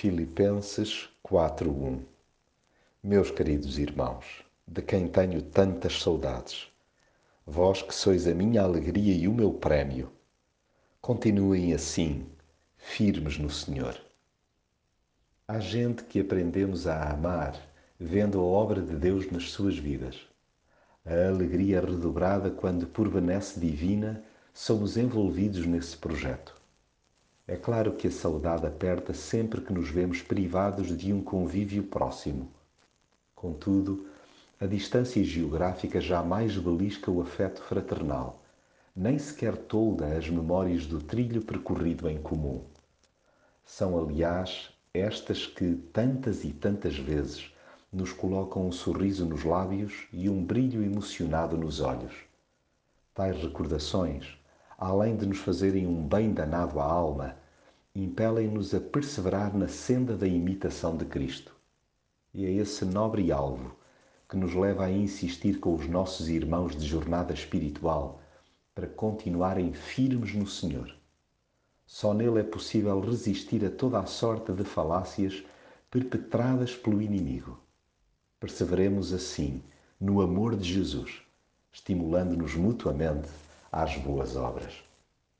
Filipenses 4:1 Meus queridos irmãos, de quem tenho tantas saudades, vós que sois a minha alegria e o meu prémio, continuem assim, firmes no Senhor. Há gente que aprendemos a amar vendo a obra de Deus nas suas vidas. A alegria redobrada quando, por benesse divina, somos envolvidos nesse projeto. É claro que a saudade aperta sempre que nos vemos privados de um convívio próximo. Contudo, a distância geográfica jamais belisca o afeto fraternal, nem sequer tolda as memórias do trilho percorrido em comum. São, aliás, estas que, tantas e tantas vezes, nos colocam um sorriso nos lábios e um brilho emocionado nos olhos. Tais recordações, além de nos fazerem um bem danado à alma, impelem-nos a perseverar na senda da imitação de Cristo. E é esse nobre alvo que nos leva a insistir com os nossos irmãos de jornada espiritual para continuarem firmes no Senhor. Só nele é possível resistir a toda a sorte de falácias perpetradas pelo inimigo. Perseveremos assim no amor de Jesus, estimulando-nos mutuamente às boas obras.